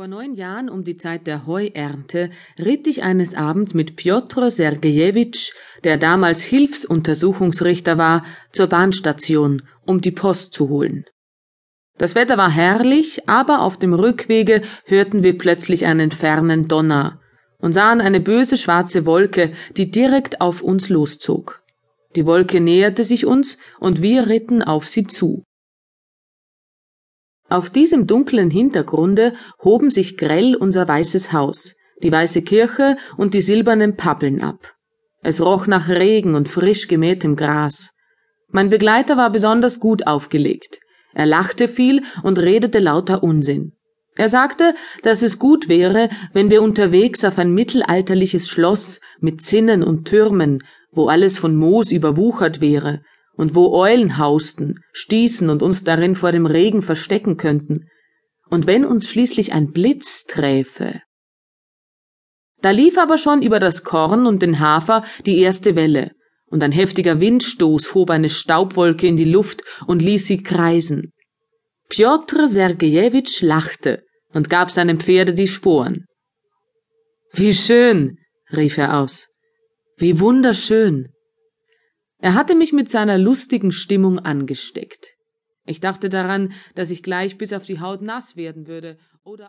Vor neun Jahren um die Zeit der Heuernte ritt ich eines Abends mit Pjotr Sergejewitsch, der damals Hilfsuntersuchungsrichter war, zur Bahnstation, um die Post zu holen. Das Wetter war herrlich, aber auf dem Rückwege hörten wir plötzlich einen fernen Donner und sahen eine böse schwarze Wolke, die direkt auf uns loszog. Die Wolke näherte sich uns und wir ritten auf sie zu. Auf diesem dunklen Hintergrunde hoben sich grell unser weißes Haus, die weiße Kirche und die silbernen Pappeln ab. Es roch nach Regen und frisch gemähtem Gras. Mein Begleiter war besonders gut aufgelegt. Er lachte viel und redete lauter Unsinn. Er sagte, dass es gut wäre, wenn wir unterwegs auf ein mittelalterliches Schloss mit Zinnen und Türmen, wo alles von Moos überwuchert wäre, und wo Eulen hausten, stießen und uns darin vor dem Regen verstecken könnten, und wenn uns schließlich ein Blitz träfe. Da lief aber schon über das Korn und den Hafer die erste Welle, und ein heftiger Windstoß hob eine Staubwolke in die Luft und ließ sie kreisen. Pjotr Sergejewitsch lachte und gab seinem Pferde die Sporen. Wie schön, rief er aus. Wie wunderschön. Er hatte mich mit seiner lustigen Stimmung angesteckt. Ich dachte daran, dass ich gleich bis auf die Haut nass werden würde oder